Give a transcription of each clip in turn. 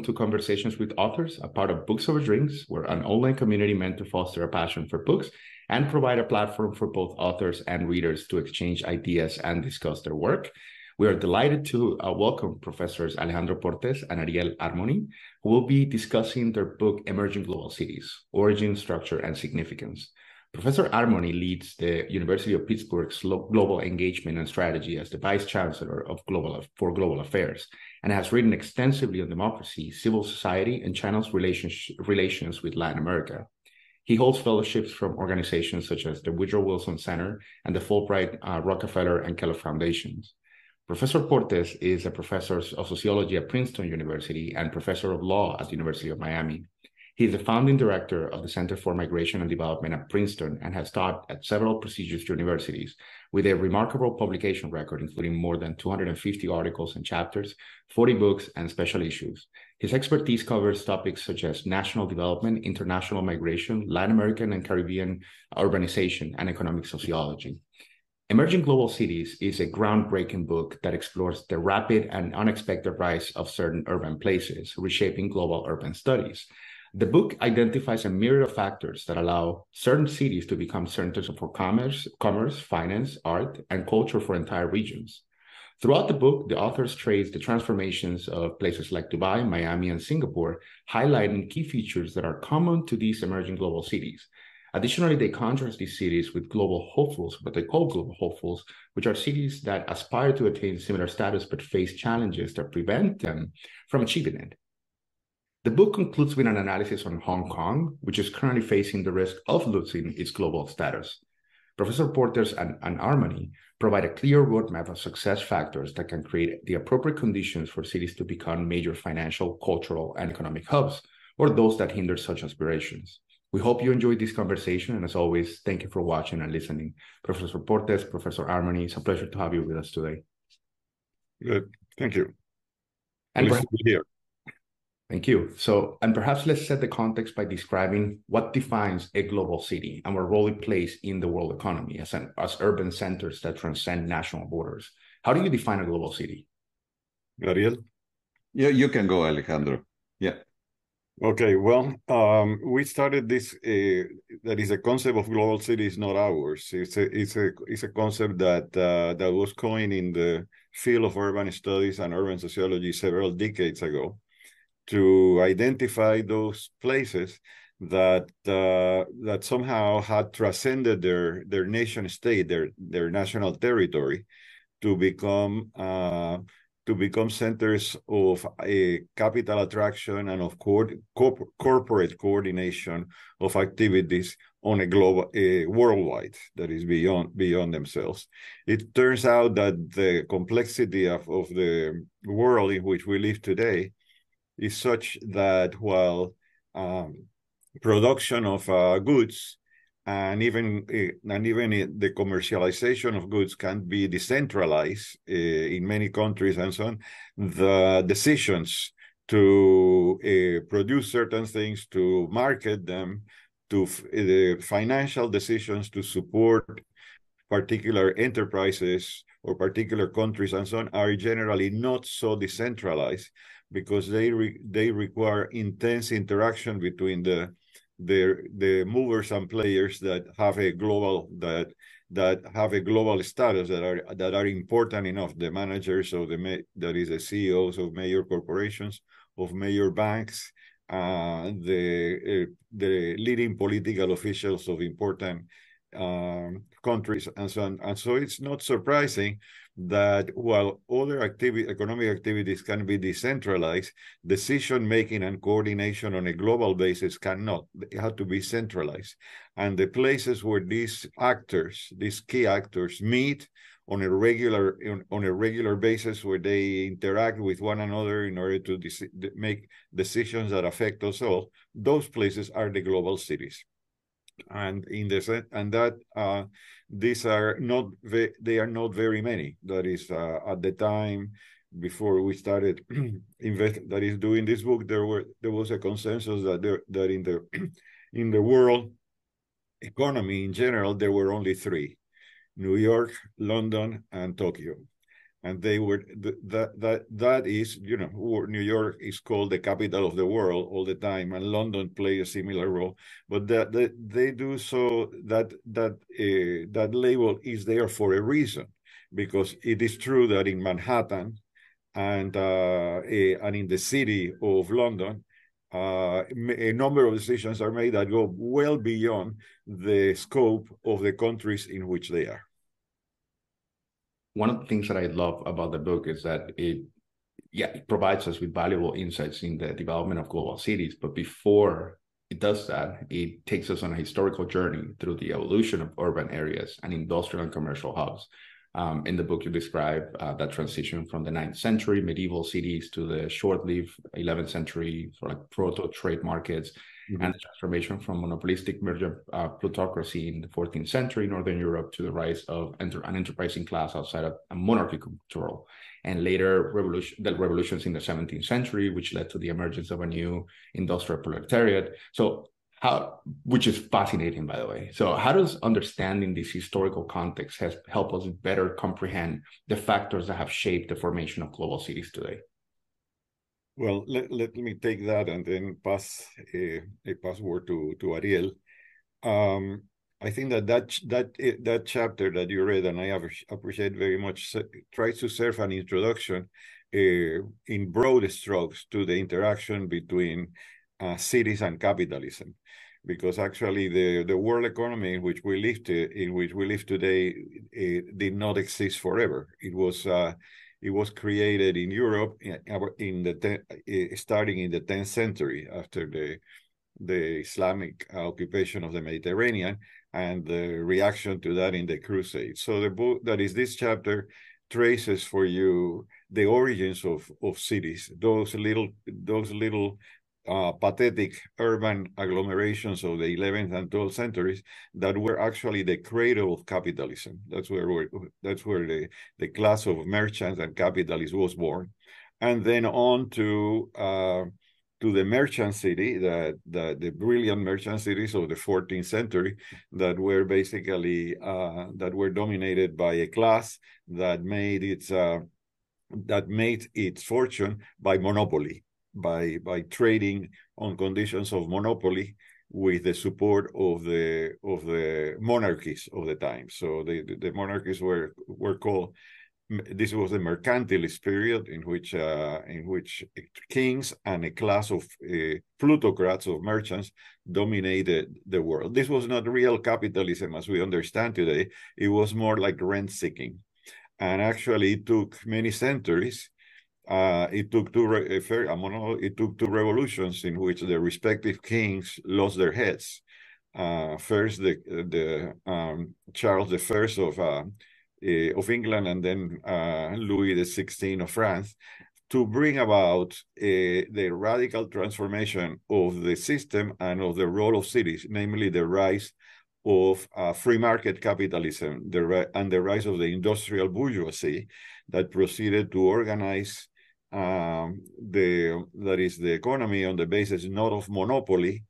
welcome to Conversations with Authors, a part of Books Over Drinks. We're an online community meant to foster a passion for books and provide a platform for both authors and readers to exchange ideas and discuss their work. We are delighted to uh, welcome Professors Alejandro Portes and Ariel Armony, who will be discussing their book Emerging Global Cities Origin, Structure, and Significance. Professor Armony leads the University of Pittsburgh's Global Engagement and Strategy as the Vice Chancellor of Global for Global Affairs and has written extensively on democracy, civil society, and China's relations, relations with Latin America. He holds fellowships from organizations such as the Woodrow Wilson Center and the Fulbright uh, Rockefeller and Kellogg Foundations. Professor Portes is a professor of sociology at Princeton University and professor of law at the University of Miami. He is the founding director of the Center for Migration and Development at Princeton and has taught at several prestigious universities with a remarkable publication record, including more than 250 articles and chapters, 40 books, and special issues. His expertise covers topics such as national development, international migration, Latin American and Caribbean urbanization, and economic sociology. Emerging Global Cities is a groundbreaking book that explores the rapid and unexpected rise of certain urban places, reshaping global urban studies. The book identifies a myriad of factors that allow certain cities to become centers for commerce, commerce, finance, art, and culture for entire regions. Throughout the book, the authors trace the transformations of places like Dubai, Miami, and Singapore, highlighting key features that are common to these emerging global cities. Additionally, they contrast these cities with global hopefuls, what they call global hopefuls, which are cities that aspire to attain similar status but face challenges that prevent them from achieving it. The book concludes with an analysis on Hong Kong, which is currently facing the risk of losing its global status. Professor Portes and, and Armony provide a clear roadmap of success factors that can create the appropriate conditions for cities to become major financial, cultural, and economic hubs, or those that hinder such aspirations. We hope you enjoyed this conversation, and as always, thank you for watching and listening. Professor Portes, Professor Armony, it's a pleasure to have you with us today. Good, thank you. And be here. Thank you. So, and perhaps let's set the context by describing what defines a global city and what role it plays in the world economy as, an, as urban centers that transcend national borders. How do you define a global city? Gabriel? Yeah, you can go, Alejandro. Yeah. Okay, well, um, we started this. Uh, that is a concept of global city is not ours. It's a it's a it's a concept that uh, that was coined in the field of urban studies and urban sociology several decades ago to identify those places that uh, that somehow had transcended their their nation state, their their national territory, to become uh, to become centers of a capital attraction and of co- co- corporate coordination of activities on a global a worldwide that is beyond beyond themselves. It turns out that the complexity of, of the world in which we live today is such that while um, production of uh, goods and even uh, and even the commercialization of goods can be decentralized uh, in many countries and so on, the decisions to uh, produce certain things, to market them, to the financial decisions to support particular enterprises or particular countries and so on are generally not so decentralized because they re, they require intense interaction between the the the movers and players that have a global that that have a global status that are that are important enough. The managers of the that is the CEOs of major corporations of major banks uh, the uh, the leading political officials of important um, countries and so on. And so it's not surprising that while other economic activities can be decentralized, decision making and coordination on a global basis cannot. They have to be centralized. And the places where these actors, these key actors, meet on a regular on a regular basis, where they interact with one another in order to make decisions that affect us all, those places are the global cities. And in the and that uh, these are not they are not very many. That is uh, at the time before we started invest that is doing this book there were there was a consensus that there that in the in the world economy in general there were only three new york london and tokyo and they were that that that is you know New York is called the capital of the world all the time, and London play a similar role. But that, that they do so that that uh, that label is there for a reason, because it is true that in Manhattan and uh, a, and in the city of London, uh, a number of decisions are made that go well beyond the scope of the countries in which they are one of the things that I love about the book is that it yeah, it provides us with valuable insights in the development of global cities. But before it does that, it takes us on a historical journey through the evolution of urban areas and industrial and commercial hubs. Um, in the book, you describe uh, that transition from the 9th century medieval cities to the short-lived 11th century of like proto-trade markets mm-hmm. and the transformation from monopolistic merger uh, plutocracy in the 14th century Northern Europe to the rise of enter- an enterprising class outside of a monarchy control. And later, revolution, the revolutions in the 17th century, which led to the emergence of a new industrial proletariat. So how which is fascinating by the way so how does understanding this historical context has help us better comprehend the factors that have shaped the formation of global cities today well let, let me take that and then pass a, a password to to ariel um, i think that that that that chapter that you read and i appreciate very much tries to serve an introduction uh, in broad strokes to the interaction between uh, cities and capitalism because actually the, the world economy in which we live to, in which we live today did not exist forever. It was uh, it was created in Europe in, the starting in the 10th century after the the Islamic occupation of the Mediterranean and the reaction to that in the Crusades. So the book that is this chapter traces for you the origins of of cities, those little those little uh, pathetic urban agglomerations of the 11th and 12th centuries that were actually the cradle of capitalism. That's where that's where the, the class of merchants and capitalists was born, and then on to uh, to the merchant city, the, the, the brilliant merchant cities of the 14th century that were basically uh, that were dominated by a class that made its uh, that made its fortune by monopoly by by trading on conditions of monopoly with the support of the of the monarchies of the time. So the the monarchies were were called. This was the mercantilist period in which uh, in which kings and a class of uh, plutocrats of merchants dominated the world. This was not real capitalism as we understand today. It was more like rent seeking, and actually it took many centuries uh, it took two it took two revolutions in which the respective kings lost their heads. Uh, first, the the um, Charles I of uh, eh, of England, and then uh, Louis the XVI of France, to bring about eh, the radical transformation of the system and of the role of cities, namely the rise of uh, free market capitalism the, and the rise of the industrial bourgeoisie that proceeded to organize um, the that is the economy on the basis not of monopoly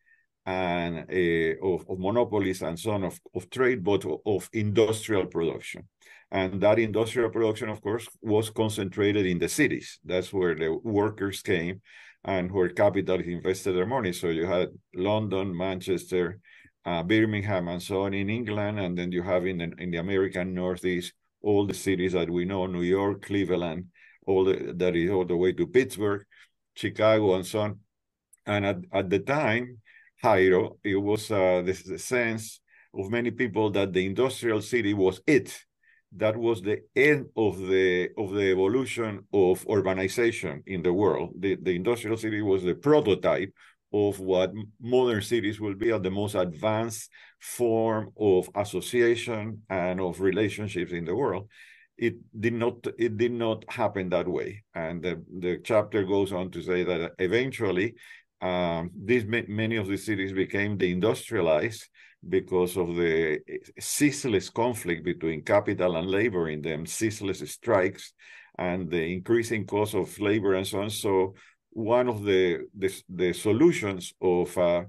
and uh, of, of, monopolies and so on of, of trade, but of industrial production. And that industrial production, of course, was concentrated in the cities. That's where the workers came and where capital invested their money. So you had London, Manchester, uh, Birmingham, and so on in England, and then you have in the, in the American Northeast all the cities that we know: New York, Cleveland, all the, that is all the way to Pittsburgh, Chicago, and so on. And at, at the time, Jairo, it was uh, the, sense of many people that the industrial city was it. That was the end of the of the evolution of urbanization in the world. The, the industrial city was the prototype of what modern cities will be at the most advanced form of association and of relationships in the world it did not it did not happen that way. And the, the chapter goes on to say that eventually um, these many of these cities became deindustrialized because of the ceaseless conflict between capital and labor in them ceaseless strikes and the increasing cost of labor and so on. So one of the the, the solutions of uh,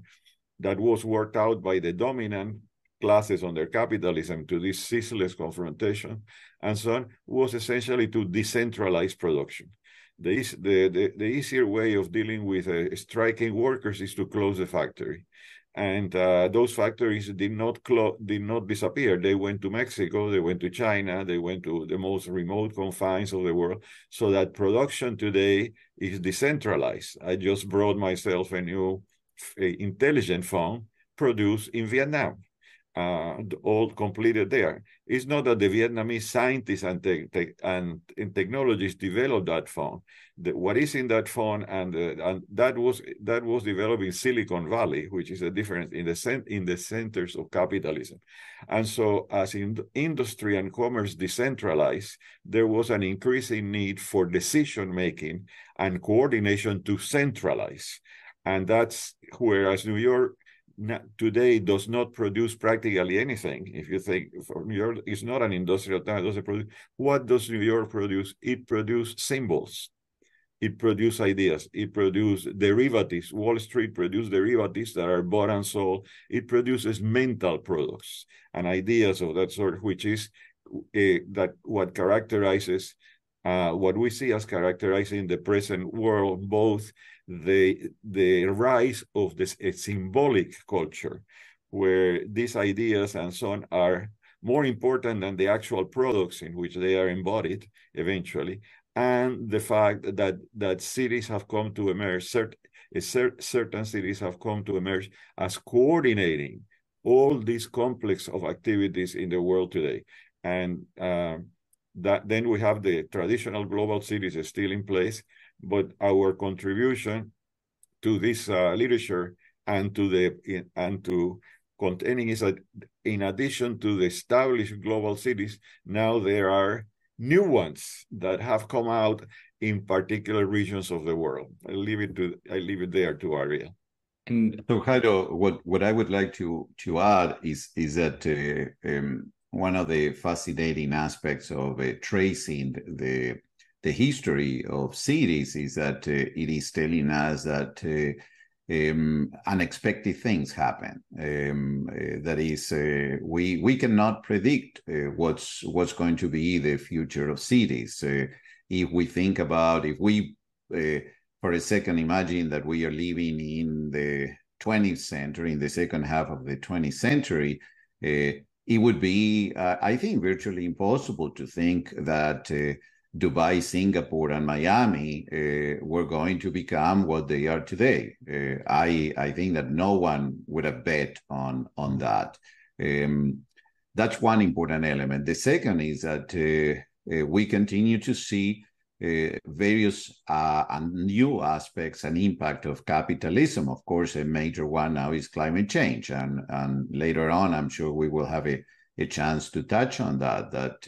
that was worked out by the dominant classes under capitalism to this ceaseless confrontation and so on was essentially to decentralize production. The, the, the, the easier way of dealing with uh, striking workers is to close the factory and uh, those factories did not clo- did not disappear. They went to Mexico, they went to China, they went to the most remote confines of the world. So that production today is decentralized. I just brought myself a new intelligent phone produced in Vietnam uh, all completed there. It's not that the Vietnamese scientists and, te- te- and, and, technologists developed that phone. The, what is in that phone, and, uh, and that was that was developed in Silicon Valley, which is a difference in the cent- in the centers of capitalism. And so, as in industry and commerce decentralized, there was an increasing need for decision making and coordination to centralize. And that's whereas New York today does not produce practically anything. If you think New York is not an industrial town, doesn't produce. What does New York produce? It produces symbols. It produces ideas. It produces derivatives. Wall Street produces derivatives that are bought and sold. It produces mental products and ideas of that sort, which is uh, that what characterizes uh, what we see as characterizing the present world, both the the rise of this symbolic culture where these ideas and so on are more important than the actual products in which they are embodied eventually and the fact that that cities have come to emerge cert, certain cities have come to emerge as coordinating all these complex of activities in the world today. And um, that then we have the traditional global cities still in place but our contribution to this uh, literature and to the and to containing is that in addition to the established global cities, now there are new ones that have come out in particular regions of the world. I leave it to I leave it there to Ariel. And so, Jairo, what what I would like to to add is is that uh, um, one of the fascinating aspects of uh, tracing the the history of cities is that uh, it is telling us that uh, um, unexpected things happen. Um, uh, that is, uh, we we cannot predict uh, what's what's going to be the future of cities. Uh, if we think about, if we for a second imagine that we are living in the 20th century, in the second half of the 20th century, it would be, I think, virtually impossible to think that Dubai, Singapore, and Miami uh, were going to become what they are today. Uh, I I think that no one would have bet on on that. Um, that's one important element. The second is that uh, uh we continue to see uh, various uh, and new aspects and impact of capitalism. Of course, a major one now is climate change, and and later on, I'm sure we will have a, a chance to touch on that. That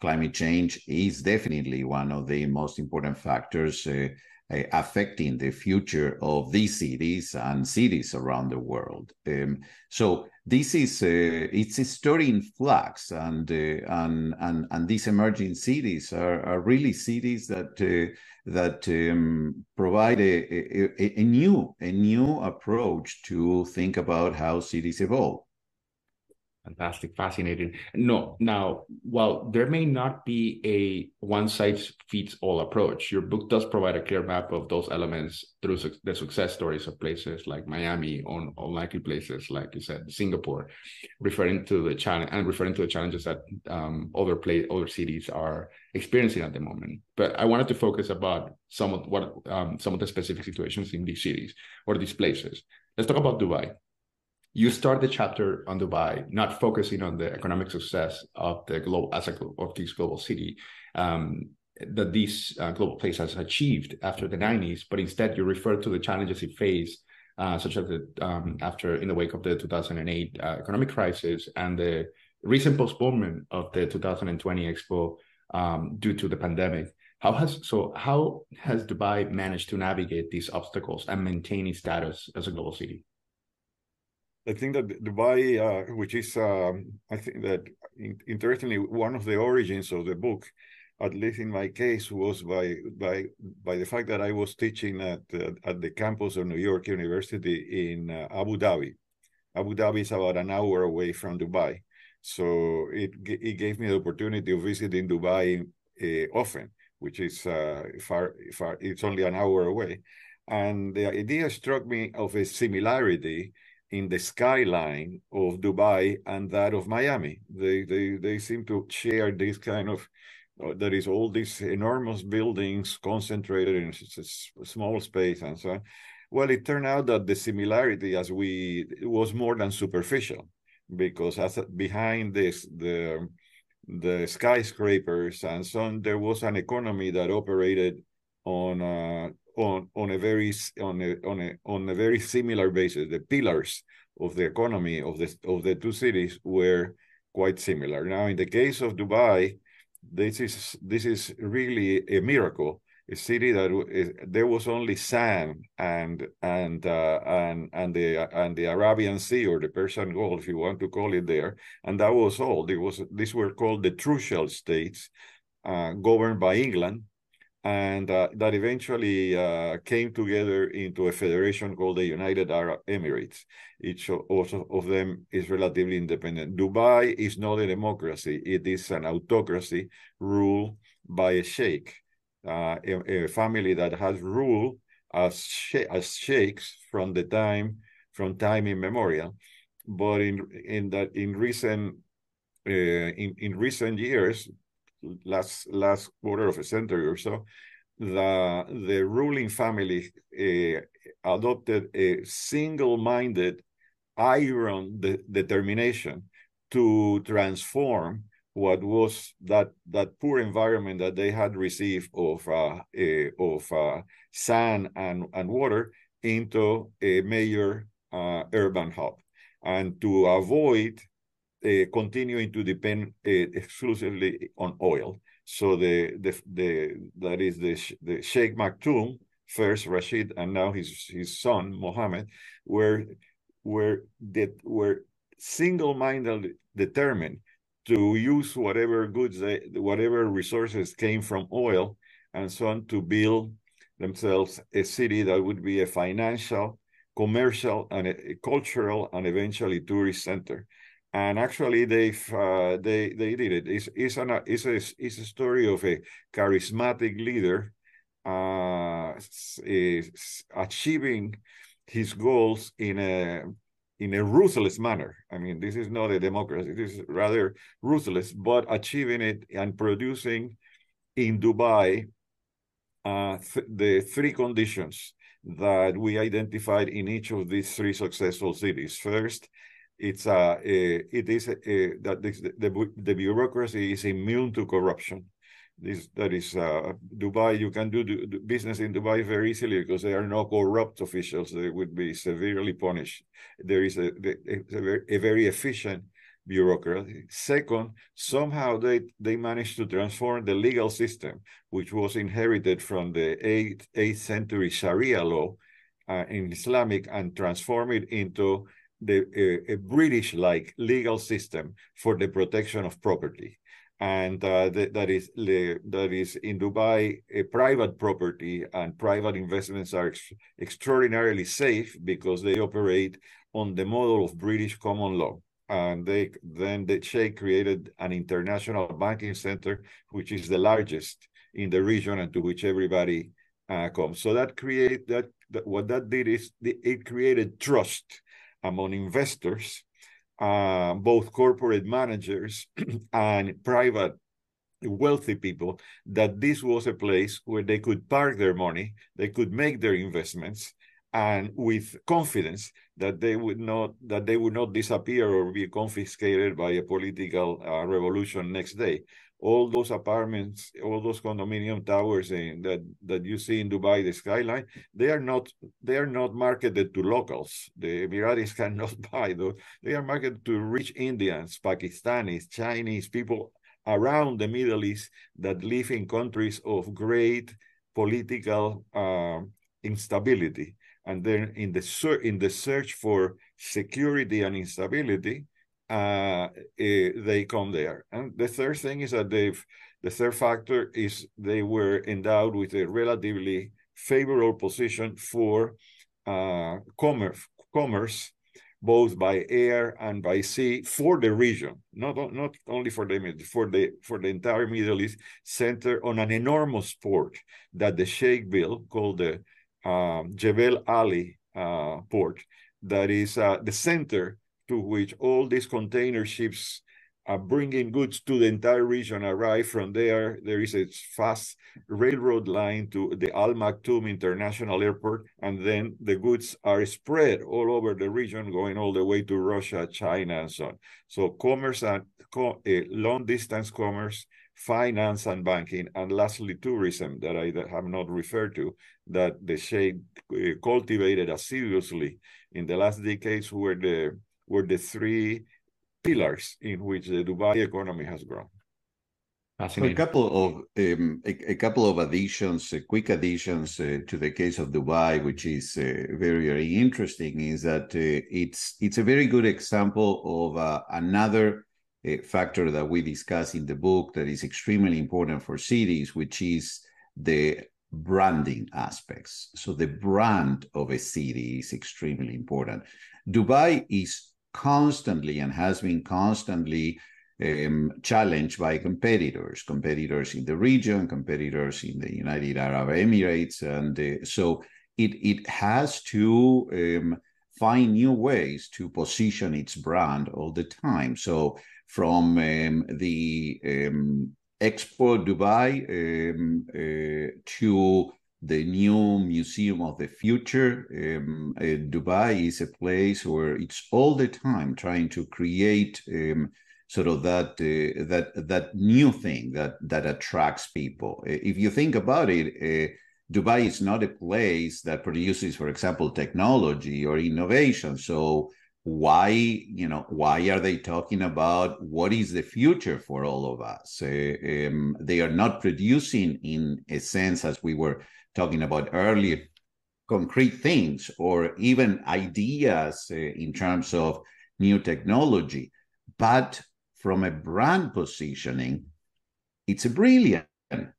climate change is definitely one of the most important factors uh, uh, affecting the future of these cities and cities around the world. Um, so this is uh, it's a story in flux, and uh, and and and these emerging cities are, are really cities that uh, that um, provide a, a, a new a new approach to think about how cities evolve. Fantastic, fascinating. No, now, while there may not be a one size fits all approach, your book does provide a clear map of those elements through su- the success stories of places like Miami, on unlikely places like you said, Singapore, referring to the challenge and referring to the challenges that um, other place, other cities are experiencing at the moment. But I wanted to focus about some of what um, some of the specific situations in these cities or these places. Let's talk about Dubai you start the chapter on Dubai, not focusing on the economic success of the global as a of this global city um, that this uh, global place has achieved after the 90s, but instead you refer to the challenges it faced, uh, such as the um, after in the wake of the 2008 uh, economic crisis and the recent postponement of the 2020 Expo um, due to the pandemic. How has so how has Dubai managed to navigate these obstacles and maintain its status as a global city? I think that Dubai, uh, which is, um, I think that in, interestingly, one of the origins of the book, at least in my case, was by by by the fact that I was teaching at uh, at the campus of New York University in uh, Abu Dhabi, Abu Dhabi is about an hour away from Dubai. So it, it gave me the opportunity of visiting Dubai uh, often, which is uh, far, far, it's only an hour away. And the idea struck me of a similarity in the skyline of Dubai and that of Miami. They they they seem to share this kind of uh, there is all these enormous buildings concentrated in a small space and so on. Well, it turned out that the similarity, as we was more than superficial, because as behind this the the skyscrapers and so on, there was an economy that operated on uh, on on a very on a on a on a very similar basis. The pillars of the economy of the of the two cities were quite similar. Now, in the case of Dubai, this is this is really a miracle. A city that is, there was only sand and and uh, and and the and the Arabian Sea or the Persian Gulf, if you want to call it there, and that was all. It was these were called the Trucial states, uh, governed by England, and uh, that eventually uh, came together into a federation called the United Arab Emirates. Each also of them is relatively independent. Dubai is not a democracy; it is an autocracy ruled by a sheikh, uh, a, a, family that has ruled as as sheikhs from the time from time immemorial. But in in that in recent uh, in in recent years, last last quarter of a century or so, the the ruling family uh, adopted a single-minded iron de determination to transform what was that that poor environment that they had received of uh, uh, of uh, sand and and water into a major uh, urban hub, and to avoid uh, continuing to depend uh, exclusively on oil. So the the the that is the the Sheikh Maktoum first Rashid and now his his son Mohammed were were that were single-mindedly determined to use whatever goods they whatever resources came from oil and so on to build themselves a city that would be a financial commercial and a, a cultural and eventually tourist center and actually they've uh, they they did it. It's it's an it's a it's a story of a charismatic leader uh, is achieving his goals in a in a ruthless manner. I mean, this is not a democracy. This is rather ruthless, but achieving it and producing in Dubai uh, th the three conditions that we identified in each of these three successful cities. First, it's a, a it is a, that this, the, the bureaucracy is immune to corruption. This that is uh, Dubai. You can do, do business in Dubai very easily because there are no corrupt officials. They would be severely punished. There is a, a very efficient bureaucracy. Second, somehow they they managed to transform the legal system, which was inherited from the eighth eighth century Sharia law uh, in Islamic, and transform it into the a, a British-like legal system for the protection of property, and uh, the, that is that is in Dubai a private property, and private investments are ex extraordinarily safe because they operate on the model of British common law. And they then the Sheikh created an international banking center, which is the largest in the region and to which everybody uh, comes. So that create that, that what that did is the, it created trust among investors, uh, both corporate managers and private wealthy people, that this was a place where they could park their money, they could make their investments, and with confidence that they would not that they would not disappear or be confiscated by a political uh, revolution next day all those apartments, all those condominium towers in, that that you see in Dubai, the skyline, they are not they are not marketed to locals. The Emiratis cannot buy those. They are marketed to rich Indians, Pakistanis, Chinese people around the Middle East that live in countries of great political uh, instability. And then in the in the search for security and instability, uh, eh, they come there. And the third thing is that they've, the third factor is they were endowed with a relatively favorable position for uh, commerce, commerce both by air and by sea for the region, not, not only for the for the for the entire Middle East, center on an enormous port that the Sheikh built called the um, Jebel Ali uh, port, that is uh, the center to which all these container ships are bringing goods to the entire region arrive from there. There is a fast railroad line to the Al Maktoum International Airport, and then the goods are spread all over the region, going all the way to Russia, China, and so on. So commerce and co uh, long distance commerce, finance and banking, and lastly tourism that I have not referred to, that the Sheikh uh, cultivated assiduously in the last decades were the were the three pillars in which the Dubai economy has grown. So a couple of um, a, a, couple of additions, uh, quick additions uh, to the case of Dubai, which is uh, very very interesting, is that uh, it's it's a very good example of uh, another uh, factor that we discuss in the book that is extremely important for cities, which is the branding aspects. So the brand of a city is extremely important. Dubai is constantly and has been constantly um, challenged by competitors, competitors in the region, competitors in the United Arab Emirates, and uh, so it it has to um, find new ways to position its brand all the time. So from um, the um, Expo Dubai um, uh, to the new Museum of the Future. Um, uh, Dubai is a place where it's all the time trying to create um, sort of that uh, that that new thing that that attracts people. Uh, if you think about it. Uh, Dubai is not a place that produces, for example, technology or innovation. So why you know why are they talking about what is the future for all of us uh, um, they are not producing in a sense as we were talking about earlier, concrete things or even ideas uh, in terms of new technology. But from a brand positioning, it's a brilliant,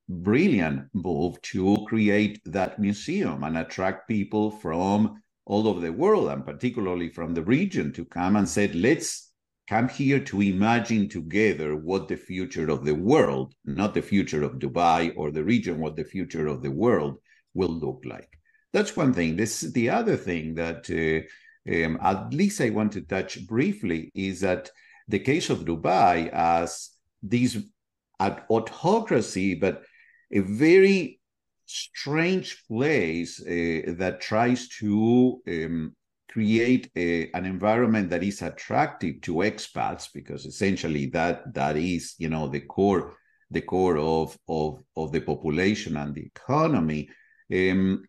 brilliant move to create that museum and attract people from all over the world and particularly from the region to come and say, let's come here to imagine together what the future of the world, not the future of Dubai or the region, what the future of the world will look like. That's one thing. This is the other thing that uh, um, at least I want to touch briefly is that the case of Dubai as this autocracy, but a very strange place uh, that tries to um, create a, an environment that is attractive to expats because essentially that that is you know the core the core of of of the population and the economy um,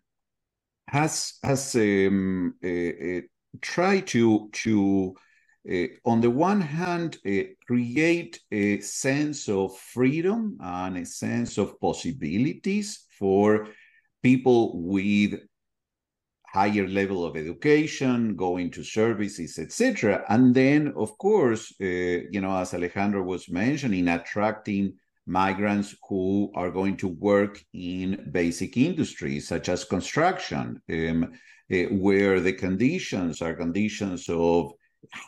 has has um, uh, uh, tried to to uh, on the one hand uh, create a sense of freedom and a sense of possibilities for people with higher level of education, going to services, etc. And then, of course, uh, you know, as Alejandro was mentioning, attracting migrants who are going to work in basic industries such as construction, um, uh, where the conditions are conditions of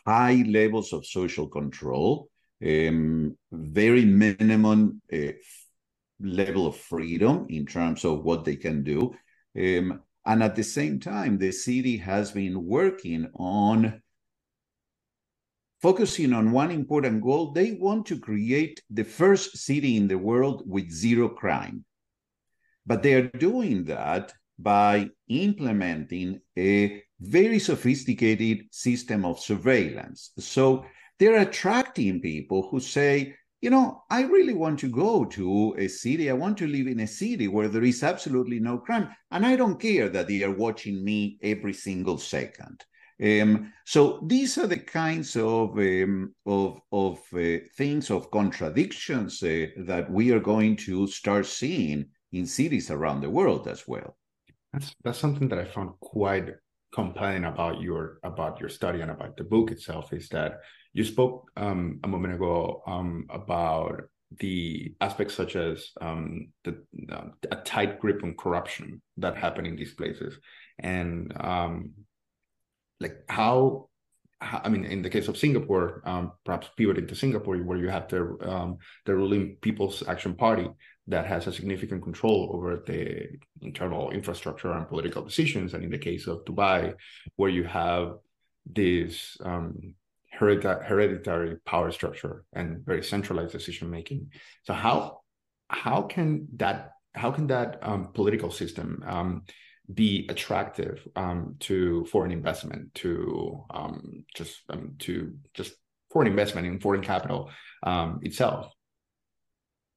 high levels of social control, um, very minimum uh, level of freedom in terms of what they can do. Um, and at the same time, the city has been working on focusing on one important goal. They want to create the first city in the world with zero crime. But they are doing that by implementing a very sophisticated system of surveillance. So they're attracting people who say, you know, I really want to go to a city. I want to live in a city where there is absolutely no crime. And I don't care that they are watching me every single second. Um, so these are the kinds of um, of, of uh, things of contradictions uh, that we are going to start seeing in cities around the world as well. That's that's something that I found quite compelling about your about your study and about the book itself is that you spoke um, a moment ago um, about the aspects such as um, the uh, a tight grip on corruption that happen in these places, and um, like how I mean, in the case of Singapore, um, perhaps pivoting to Singapore, where you have the the ruling People's Action Party that has a significant control over the internal infrastructure and political decisions, and in the case of Dubai, where you have this um, hereditary power structure and very centralized decision making. So how how can that how can that um, political system um, be attractive um, to foreign investment, to um, just um, to just foreign investment in foreign capital um, itself?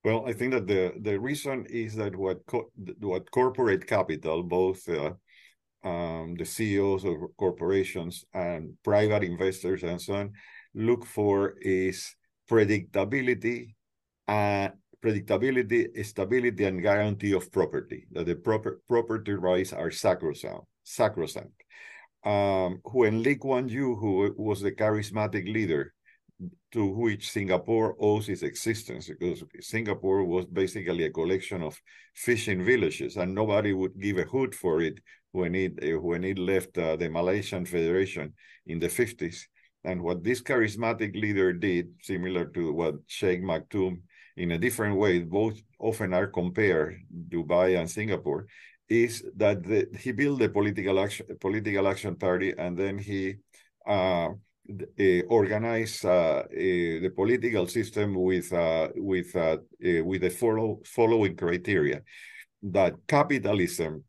Well, I think that the the reason is that what co- what corporate capital, both uh, um, the CEOs of corporations and private investors and so on, look for is predictability and predictability, stability, and guarantee of property, that the proper property rights are sacrosanct. sacrosanct. Um, when Lee Kuan Yew, who was the charismatic leader to which Singapore owes its existence, because Singapore was basically a collection of fishing villages, and nobody would give a hoot for it when it uh, when it left uh, the Malaysian Federation in the 50s. And what this charismatic leader did, similar to what Sheikh Maktoum in a different way, both often are compared, Dubai and Singapore, is that the, he built the political action, political action party, and then he uh, uh, organized uh, the political system with uh, with uh, with the follow, following criteria: that capitalism,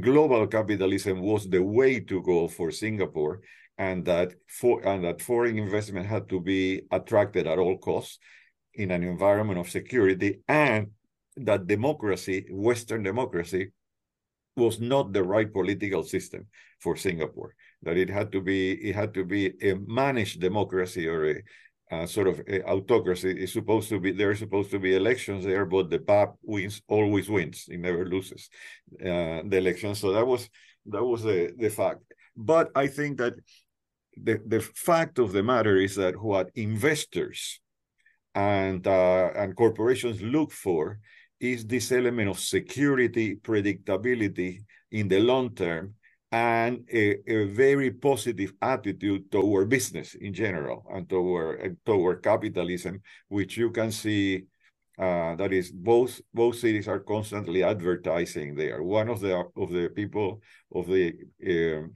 global capitalism, was the way to go for Singapore, and that for and that foreign investment had to be attracted at all costs in an environment of security and that democracy, Western democracy, was not the right political system for Singapore. That it had to be it had to be a managed democracy or a, a sort of a autocracy. is supposed to be there are supposed to be elections there, but the PAP wins always wins. It never loses uh, the election. So that was that was the the fact. But I think that the the fact of the matter is that what investors and uh, and corporations look for is this element of security, predictability in the long term, and a, a very positive attitude toward business in general and toward toward capitalism, which you can see. Uh, that is, both both cities are constantly advertising there. One of the of the people of the uh,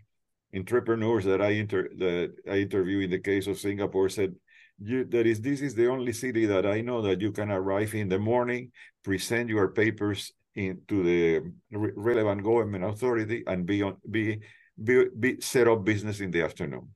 entrepreneurs that I inter that I interview in the case of Singapore said you, that is this is the only city that I know that you can arrive in the morning, present your papers into the re relevant government authority, and be on be be, be set up business in the afternoon.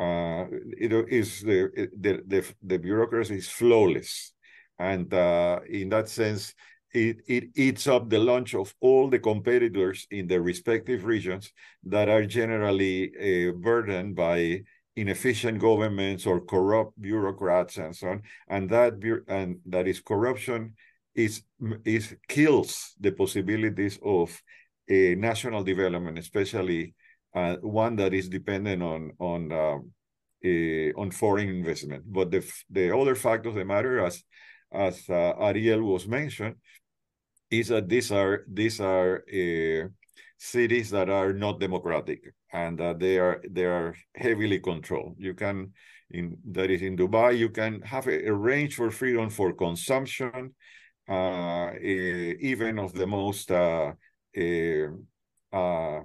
Uh, it is the, the the the bureaucracy is flawless, and uh, in that sense, it, it eats up the lunch of all the competitors in the respective regions that are generally uh, burdened by inefficient governments or corrupt bureaucrats and so on and that and that is corruption is is kills the possibilities of a national development especially uh, one that is dependent on on um, on foreign investment but the the other fact of the matter as as uh, Ariel was mentioned is that these are these are uh, cities that are not democratic and uh, they are they are heavily controlled. You can in that is in Dubai, you can have a, a range for freedom for consumption, even of the most uh, uh,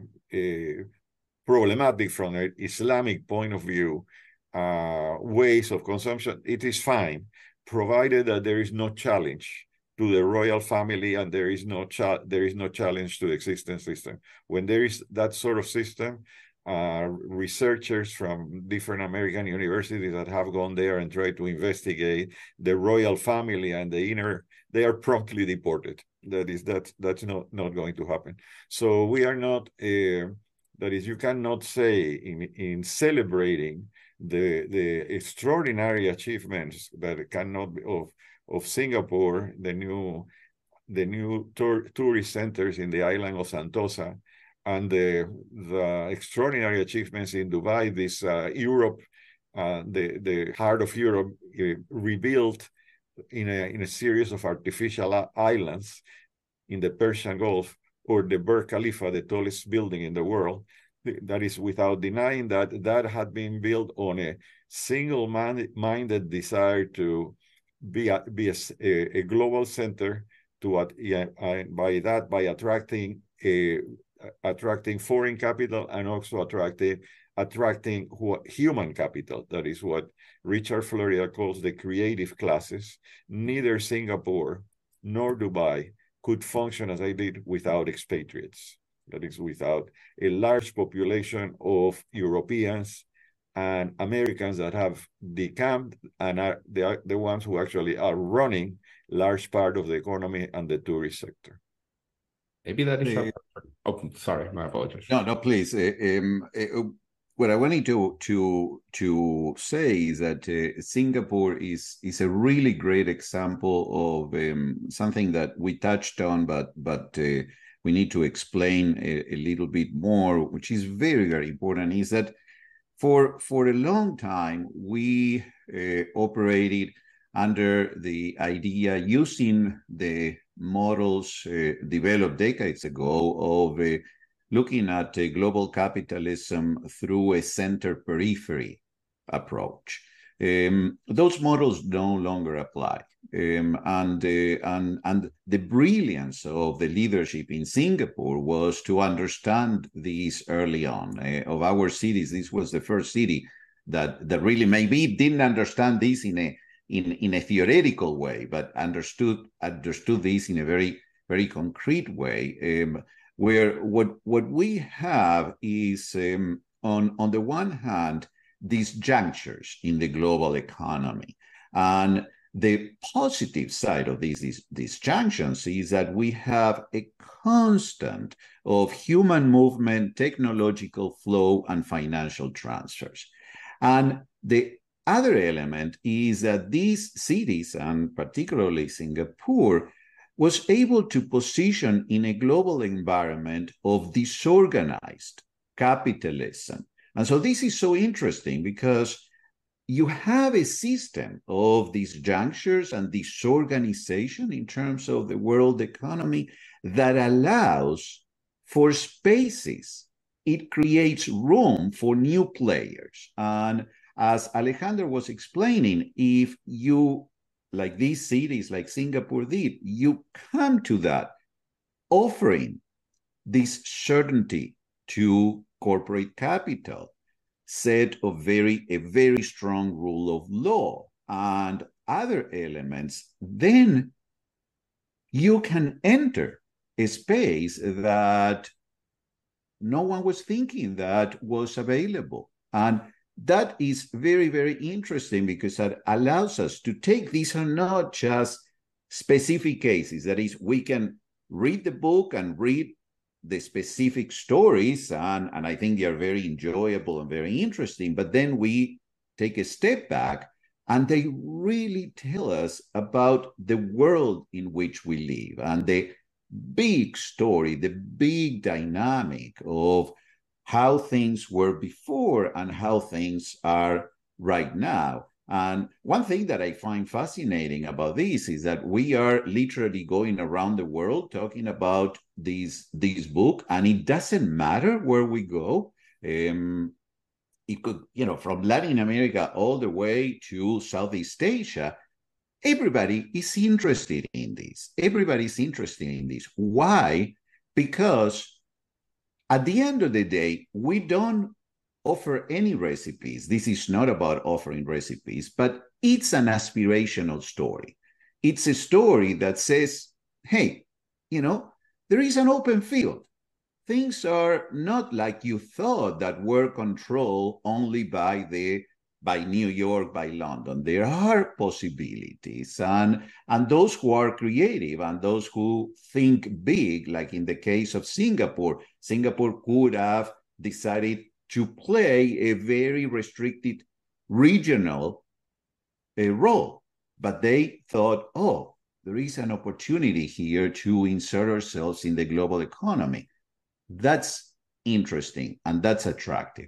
problematic from an Islamic point of view uh, ways of consumption. It is fine, provided that there is no challenge to the royal family and there is no there is no challenge to the existing system when there is that sort of system uh, researchers from different american universities that have gone there and tried to investigate the royal family and the inner they are promptly deported. That is that that's not not going to happen. So we are not uh, that is you cannot say in in celebrating the the extraordinary achievements that cannot be of of Singapore, the new the new tour, tourist centers in the island of Sentosa, and the the extraordinary achievements in Dubai, this uh, Europe, uh, the the heart of Europe, uh, rebuilt in a in a series of artificial islands in the Persian Gulf, or the Burj Khalifa, the tallest building in the world. that is without denying that that had been built on a single-minded desire to be a, be a, a global center to uh, by that by attracting a attracting foreign capital and also attracting attracting human capital. That is what Richard Florida calls the creative classes. Neither Singapore nor Dubai could function as I did without expatriates. That is, without a large population of Europeans and Americans that have decamped and are the, the ones who actually are running large part of the economy and the tourist sector. Maybe that is. Oh, sorry, my apologies. No, no, please. Um, what I wanted to to to say is that uh, Singapore is is a really great example of um, something that we touched on, but but uh, we need to explain a, a, little bit more, which is very very important. Is that for for a long time we uh, operated under the idea using the models uh, developed decades ago of uh, looking at global capitalism through a center periphery approach. Um, those models no longer apply. Um, and, uh, and, and the brilliance of the leadership in Singapore was to understand these early on. Uh, of our cities, this was the first city that, that really maybe didn't understand this in a, in, in a theoretical way, but understood, understood this in a very, very concrete way. Um, where what what we have is um, on on the one hand these junctures in the global economy and the positive side of these, these, these junctions is that we have a constant of human movement, technological flow, and financial transfers. And the other element is that these cities, and particularly Singapore, was able to position in a global environment of disorganized capitalism. And so this is so interesting because you have a system of these junctures and disorganization in terms of the world economy that allows for spaces. It creates room for new players. And as Alejandro was explaining, if you like these cities, like Singapore did, you come to that offering this certainty to corporate capital, set of very a very strong rule of law and other elements, then you can enter a space that no one was thinking that was available. And that is very, very interesting because that allows us to take these are not just specific cases. That is, we can read the book and read the specific stories, and, and I think they are very enjoyable and very interesting. But then we take a step back and they really tell us about the world in which we live and the big story, the big dynamic of how things were before and how things are right now. And one thing that I find fascinating about this is that we are literally going around the world talking about this this book, and it doesn't matter where we go. Um, it could, you know, from Latin America all the way to Southeast Asia. Everybody is interested in this. Everybody's interested in this. Why? Because at the end of the day, we don't offer any recipes. This is not about offering recipes, but it's an aspirational story. It's a story that says, hey, you know, there is an open field. Things are not like you thought that were controlled only by the by New York, by London. There are possibilities. And, and those who are creative and those who think big, like in the case of Singapore, Singapore could have decided to play a very restricted regional uh, role. But they thought, oh, there is an opportunity here to insert ourselves in the global economy. That's interesting and that's attractive.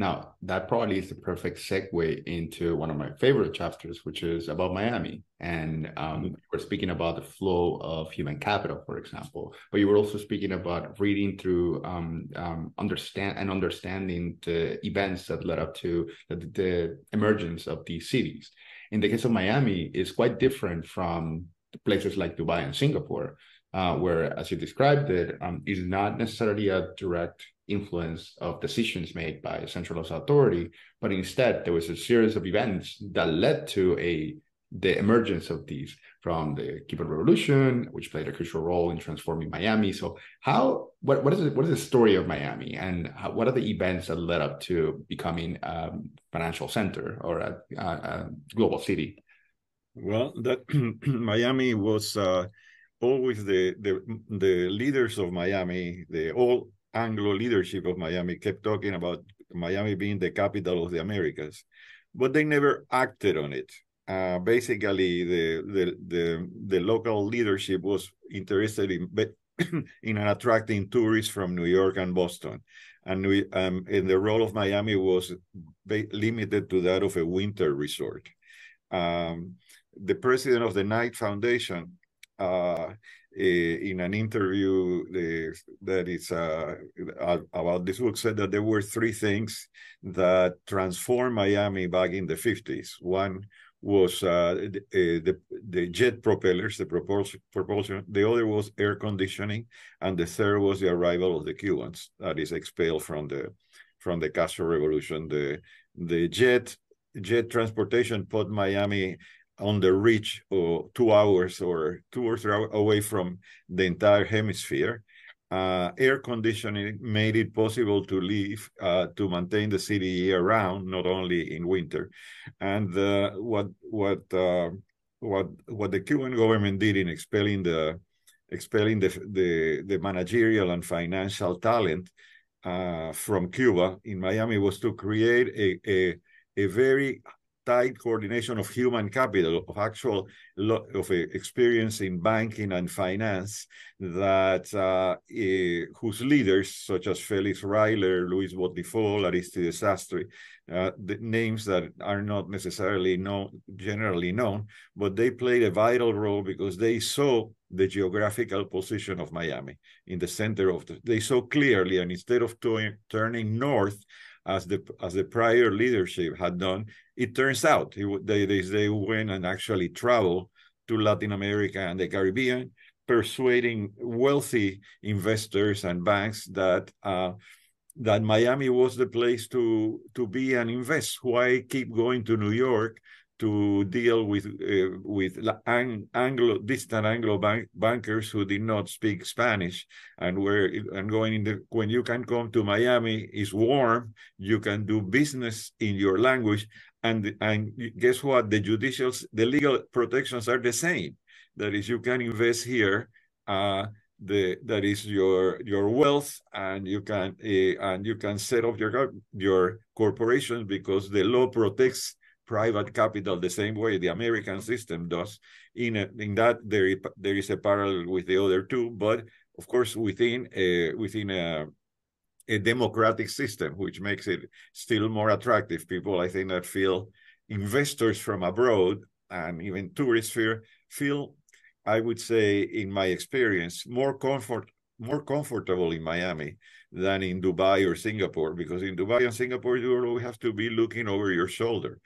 Now, that probably is the perfect segue into one of my favorite chapters, which is about Miami. And um, mm-hmm. we're speaking about the flow of human capital, for example. But you were also speaking about reading through um, um, understand and understanding the events that led up to the, the emergence of these cities. In the case of Miami, it's quite different from places like Dubai and Singapore, uh, where, as you described it, um, is not necessarily a direct influence of decisions made by centralized authority, but instead there was a series of events that led to a the emergence of these from the Cuban Revolution, which played a crucial role in transforming Miami. So, how what what is it, what is the story of Miami, and how, what are the events that led up to becoming a financial center or a, a, a global city? Well, that Miami was uh, always the, the the leaders of Miami, the all Anglo leadership of Miami kept talking about Miami being the capital of the Americas, but they never acted on it. Uh, basically, the, the the the local leadership was interested in in attracting tourists from New York and Boston, and we um, and the role of Miami was limited to that of a winter resort. Um, the president of the Knight Foundation uh, in an interview that is uh, about this book said that there were three things that transformed Miami back in the 50s. One was uh, the, the, the jet propellers, the propulsion, propulsion. The other was air conditioning, and the third was the arrival of the Cubans. That is expelled from the from the Castro Revolution. The the jet jet transportation put Miami on the reach or two hours or two or three hours away from the entire hemisphere. Uh, air conditioning made it possible to live uh, to maintain the city year round, not only in winter. And uh, what what uh, what what the Cuban government did in expelling the expelling the the, the managerial and financial talent uh, from Cuba in Miami was to create a a, a very tight coordination of human capital, of actual of experience in banking and finance that uh, uh, whose leaders, such as Felix Ryler, Luis Botifoll, Aristides Sastre, uh, the names that are not necessarily known, generally known, but they played a vital role because they saw the geographical position of Miami in the center of the. They saw clearly, and instead of turning north as the as the prior leadership had done. It turns out they, they they went and actually traveled to Latin America and the Caribbean, persuading wealthy investors and banks that uh, that Miami was the place to to be and invest. Why keep going to New York to deal with uh, with Anglo distant Anglo bank, bankers who did not speak Spanish and were and going in the when you can come to Miami is warm you can do business in your language and and guess what? The judicial the legal protections are the same. That is you can invest here uh, the that is your your wealth and you can uh, and you can set up your your corporation because the law protects private capital the same way the American system does. In a, in that there there is a parallel with the other two, but of course within a, within a a democratic system, which makes it still more attractive. People, I think, that feel investors from abroad and even tourists feel feel, I would say, in my experience, more comfort more comfortable in Miami than in Dubai or Singapore because in Dubai and Singapore you always have to be looking over your shoulder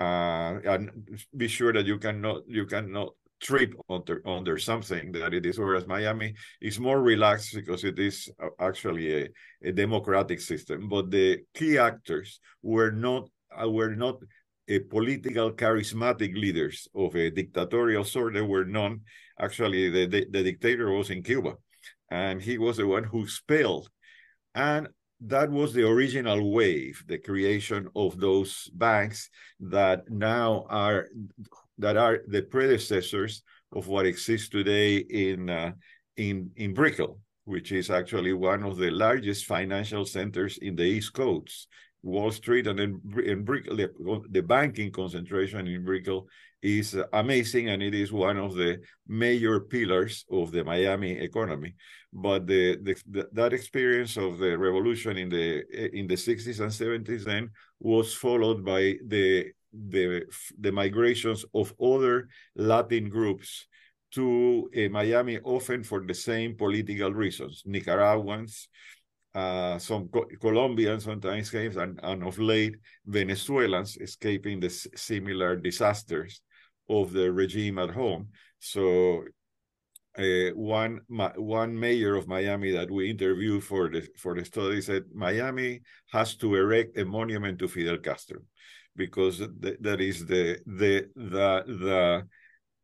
uh, and be sure that you cannot you cannot trip under under something that it is. Whereas Miami is more relaxed because it is uh, actually a, a democratic system. But the key actors were not uh, were not a political charismatic leaders of a dictatorial sort. There were none. Actually, the, the, the dictator was in Cuba, and he was the one who expelled. And that was the original wave, the creation of those banks that now are that are the predecessors of what exists today in uh, in in Brickell, which is actually one of the largest financial centers in the East Coast, Wall Street, and then in Brickell, the, the banking concentration in Brickell is amazing, and it is one of the major pillars of the Miami economy. But the, the, the, that experience of the revolution in the in the 60s and 70s then was followed by the the the migrations of other Latin groups to uh, Miami, often for the same political reasons. Nicaraguans, uh, some Co Colombians sometimes came, and, and of late Venezuelans escaping the similar disasters of the regime at home. So uh, one one mayor of Miami that we interviewed for the for the study said Miami has to erect a monument to Fidel Castro because th that is the the the the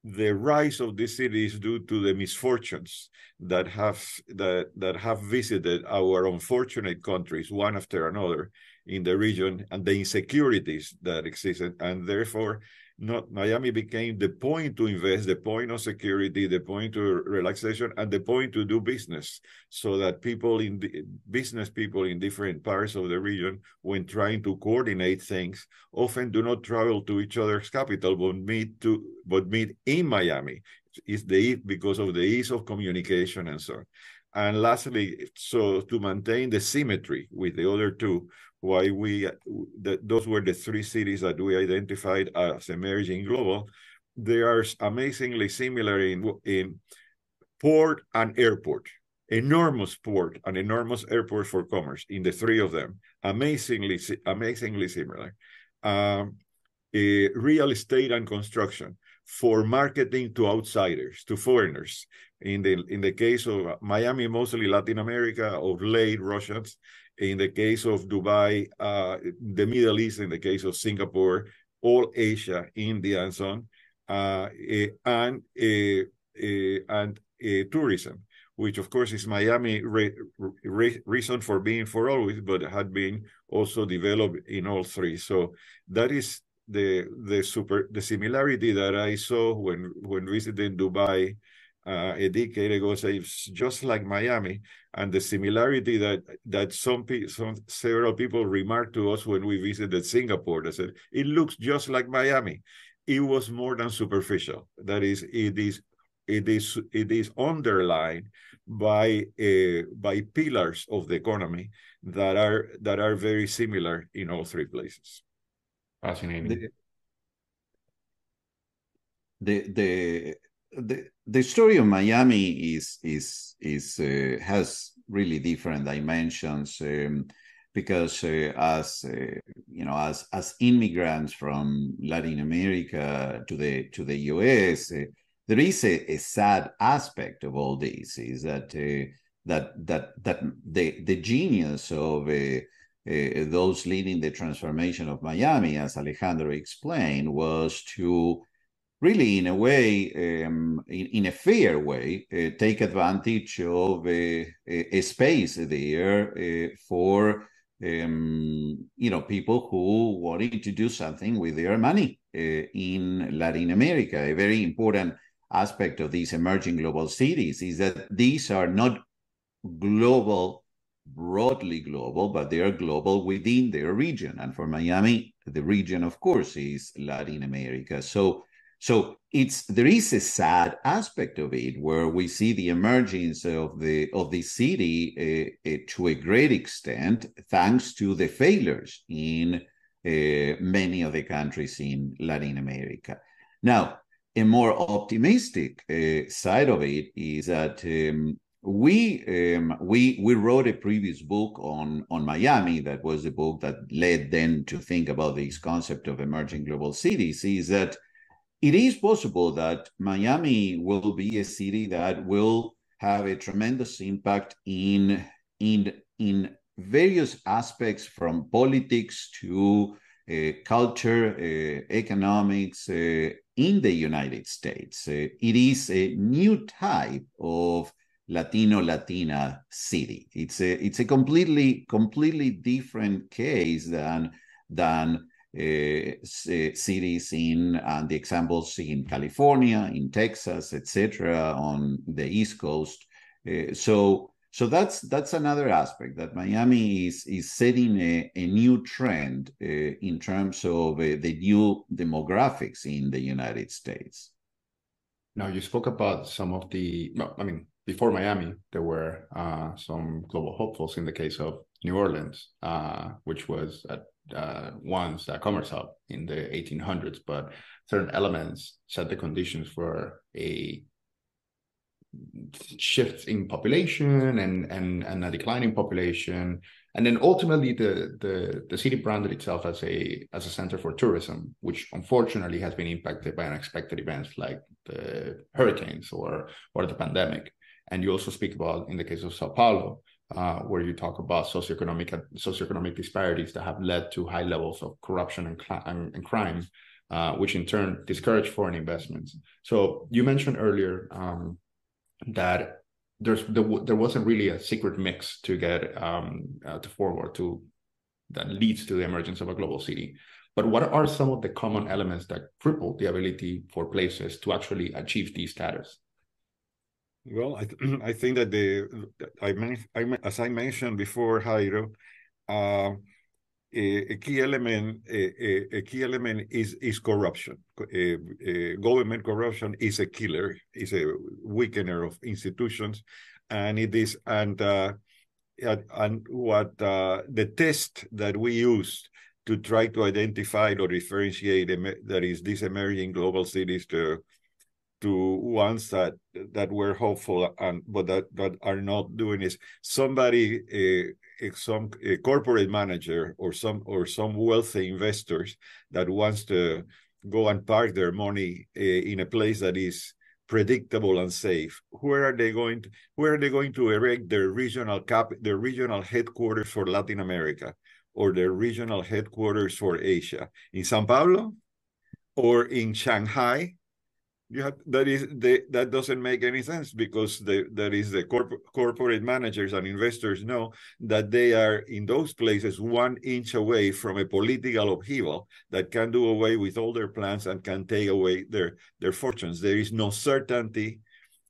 the rise of this city is due to the misfortunes that have that that have visited our unfortunate countries one after another in the region and the insecurities that existed and therefore not Miami became the point to invest, the point of security, the point to relaxation, and the point to do business, so that people in the business people in different parts of the region, when trying to coordinate things, often do not travel to each other's capital, but meet to but meet in Miami. Is the because of the ease of communication and so on. And lastly, so to maintain the symmetry with the other two, why we that those were the three cities that we identified as emerging global. They are amazingly similar in in port and airport. Enormous port and enormous airport for commerce in the three of them. Amazingly, amazingly similar. Um, real estate and construction for marketing to outsiders, to foreigners. In the in the case of Miami, mostly Latin America, of late Russians, in the case of Dubai, uh, the Middle East, in the case of Singapore, all Asia, India, and so on, uh, eh, and eh, eh, and tourism, which of course is Miami re re reason for being for always, but had been also developed in all three. So that is the the super the similarity that I saw when when visiting Dubai uh, a decade ago say it's just like Miami, and the similarity that that some people, some several people remarked to us when we visited Singapore. They said it looks just like Miami. It was more than superficial. That is, it is it is it is underlined by uh, by pillars of the economy that are that are very similar in all three places. Fascinating. The the the, the the story of Miami is is is uh, has really different dimensions um, because uh, as uh, you know as as immigrants from Latin America to the to the U.S. Uh, there is a, a, sad aspect of all this is that uh, that that that the the genius of uh, those leading the transformation of Miami, as Alejandro explained, was to really, in a way, um, in, in, a fair way, uh, take advantage of a, a space there uh, for um, you know people who wanted to do something with their money uh, in Latin America. A very important aspect of these emerging global cities is that these are not global broadly global, but they are global within their region. And for Miami, the region, of course, is Latin America. So so it's there is a sad aspect of it where we see the emergence of the of the city uh, uh, to a great extent thanks to the failures in uh, many of the countries in Latin America. Now, a more optimistic side of it is that um, we um, we we wrote a previous book on on Miami that was the book that led then to think about this concept of emerging global cities is that it is possible that Miami will be a city that will have a tremendous impact in in in various aspects from politics to uh, culture, uh, economics uh, in the United States. Uh, it is a new type of Latino Latina city. It's a it's a completely completely different case than than cities in and the examples in California, in Texas, etc., on the East Coast. Uh, so, So that's that's another aspect that Miami is is setting a, a new trend uh, in terms of uh, the new demographics in the United States. Now you spoke about some of the. I mean, before Miami, there were uh, some global hopefuls in the case of New Orleans, uh, which was at uh, once a commerce hub in the 1800s, but certain elements set the conditions for a shift in population and and and a declining population. And then ultimately the the the city branded itself as a as a center for tourism which unfortunately has been impacted by unexpected events like the hurricanes or or the pandemic. And you also speak about in the case of sao paulo uh, where you talk about socioeconomic socioeconomic disparities that have led to high levels of corruption and, and, and crime, uh, which in turn discourage foreign investments. So you mentioned earlier um, that there's there, there, wasn't really a secret mix to get um, uh, to forward to that leads to the emergence of a global city. But what are some of the common elements that cripple the ability for places to actually achieve these status? Well, I, th I think that the I, I, as I mentioned before, Jairo, uh, a, a, key element a, a, key element is is corruption. government corruption is a killer, is a weakener of institutions, and it is and uh, and what uh, the test that we used to try to identify or differentiate that is these emerging global cities to to ones that that were hopeful and but that that are not doing is somebody uh, some a corporate manager or some or some wealthy investors that wants to go and park their money uh, in a place that is predictable and safe where are they going to where are they going to erect their regional cap their regional headquarters for latin america or their regional headquarters for asia? In sao paulo or in shanghai you have that is the that doesn't make any sense because the that is the corp- corporate managers and investors know that they are in those places one inch away from a political upheaval that can do away with all their plans and can take away their their fortunes there is no certainty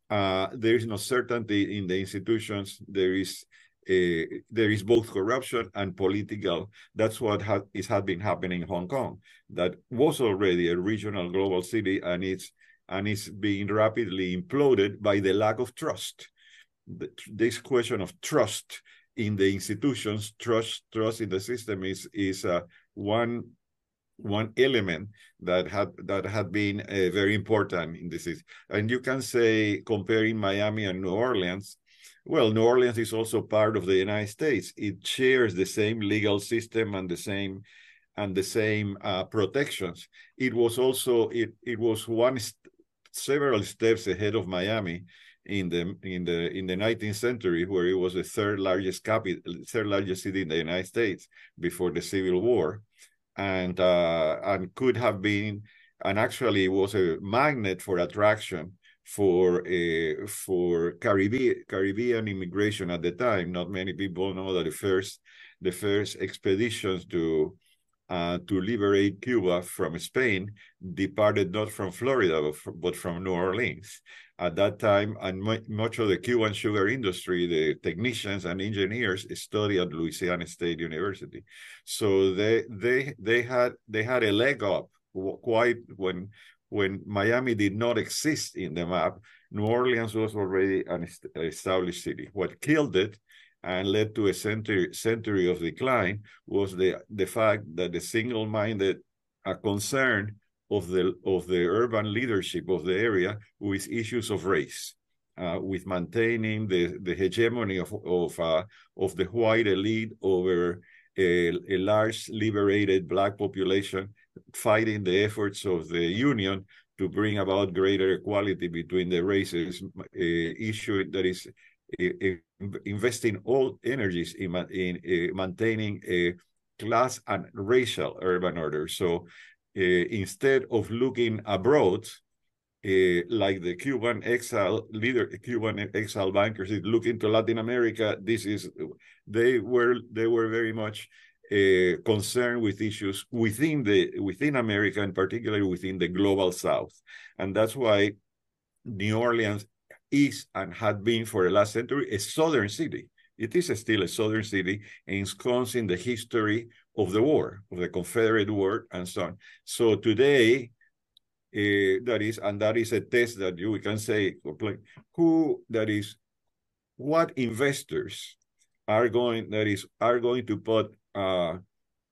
uh, there is no certainty in the institutions there is a, there is both corruption and political. That's what ha- is had been happening in Hong Kong. That was already a regional global city, and it's and is being rapidly imploded by the lack of trust. This question of trust in the institutions, trust trust in the system is is uh, one one element that had that had been uh, very important in this. And you can say comparing Miami and New Orleans, well, New Orleans is also part of the United States. It shares the same legal system and the same and the same uh, protections. It was also it it was one several steps ahead of Miami in the in the in the 19th century, where it was the third largest capital, third largest city in the United States before the Civil War, and uh, and could have been and actually was a magnet for attraction for uh, for Caribbean Caribbean immigration at the time. Not many people know that the first the first expeditions to uh, to liberate Cuba from Spain departed not from Florida, but from New Orleans. At that time, and much of the Cuban sugar industry, the technicians and engineers studied at Louisiana State University. So they they they had they had a leg up quite when when Miami did not exist in the map. New Orleans was already an established city. What killed it and led to a century, century of decline was the, the fact that the single-minded uh, concern of the of the urban leadership of the area with issues of race, uh, with maintaining the, the hegemony of of uh, of the white elite over a, a large liberated black population, fighting the efforts of the union to bring about greater equality between the races, issue that is investing all energies in, in uh, maintaining a class and racial urban order. So uh, instead of looking abroad, uh, like the Cuban exile leader, Cuban exile bankers, looking to Latin America, this is they were they were very much uh, concerned with issues within the within America and particularly within the global South, and that's why New Orleans is and had been for the last century a southern city. It is still a southern city ensconced in the history of the war, of the Confederate War, and so on. So today, uh, that is, and that is a test that you can say, who that is, what investors are going that is are going to put uh, uh,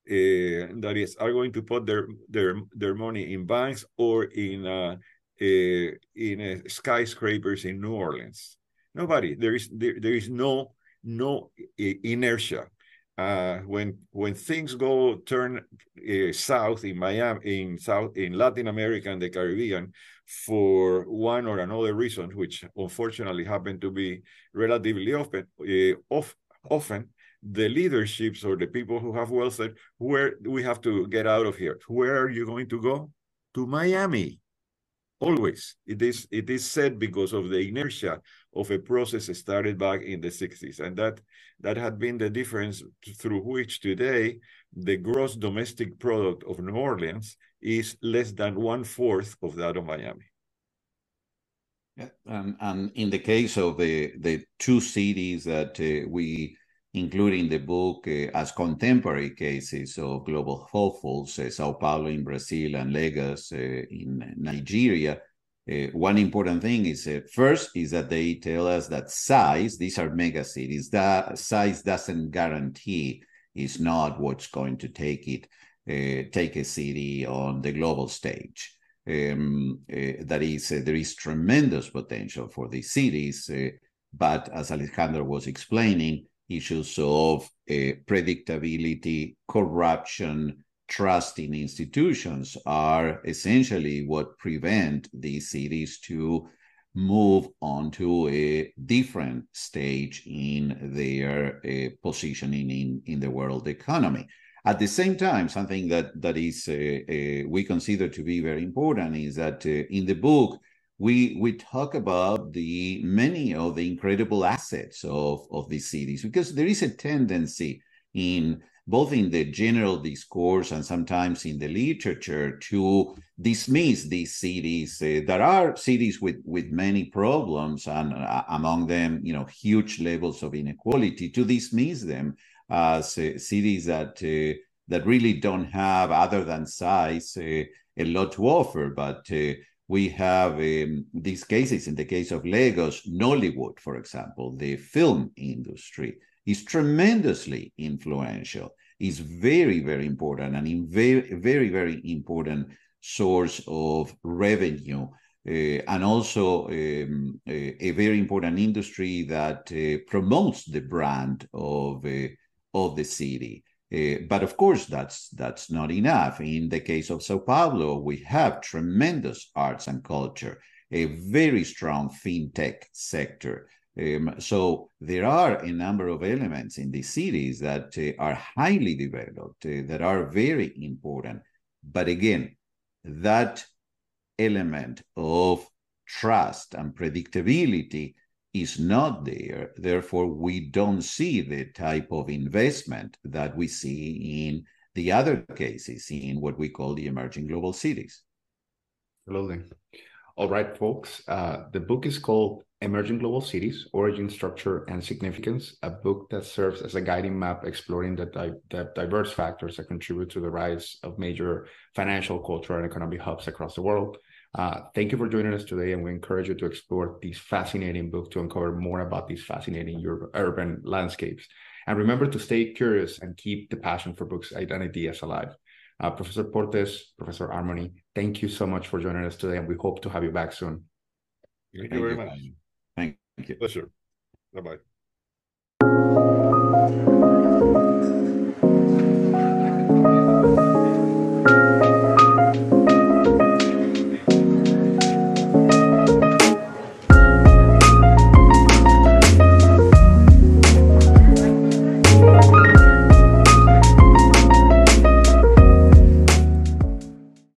that is are going to put their their their money in banks or in uh, uh, in uh, skyscrapers in New Orleans. Nobody. There is there, there is no no inertia. Uh, when when things go turn uh, south in Miami, in South in Latin America and the Caribbean, for one or another reason, which unfortunately happen to be relatively often, uh, off, often the leaderships or the people who have wealth said, where we have to get out of here. Where are you going to go? To Miami. Always. It is it is said because of the inertia of a process started back in the 60s. And that that had been the difference through which today the gross domestic product of New Orleans is less than one fourth of that of Miami. Yeah, um, and in the case of the the two cities that uh, we include in the book uh, as contemporary cases of global hopefuls, uh, Sao Paulo in Brazil and Lagos uh, in Nigeria, one important thing is first is that they tell us that size, these are mega cities, that size doesn't guarantee is not what's going to take it, take a city on the global stage. Um, that is there is tremendous potential for these cities, but as Alejandro was explaining, issues of predictability, corruption, trust in institutions are essentially what prevent these cities to move on to a different stage in their uh, positioning in, in the world economy. At the same time, something that that is uh, uh, we consider to be very important is that uh, in the book we we talk about the many of the incredible assets of of these cities because there is a tendency in both in the general discourse and sometimes in the literature to dismiss these cities uh, that are cities with with many problems and uh, among them you know huge levels of inequality to dismiss them as uh, cities that uh, that really don't have, other than size, a lot to offer. But we have um, these cases. In the case of Lagos, Nollywood, for example, the film industry is tremendously influential. Is very very important and in very very very important source of revenue. Uh, and also um, a, a, very important industry that uh, promotes the brand of uh, of the city. Uh, but of course, that's that's not enough. In the case of Sao Paulo, we have tremendous arts and culture, a very strong fintech sector. Um, so there are a number of elements in these cities that uh, are highly developed, uh, that are very important. But again, that element of trust and predictability is not there. Therefore, we don't see the type of investment that we see in the other cases in what we call the emerging global cities. Absolutely. All right, folks. Uh, the book is called Emerging Global Cities Origin, Structure, and Significance, a book that serves as a guiding map exploring the, di- the diverse factors that contribute to the rise of major financial, cultural, and economic hubs across the world. Uh, thank you for joining us today, and we encourage you to explore these fascinating books to uncover more about these fascinating urban landscapes. And remember to stay curious and keep the passion for books and ideas alive. Uh, Professor Portes, Professor Armony, thank you so much for joining us today, and we hope to have you back soon. Thank, thank you very you. much. Thank you. Pleasure. Bye bye.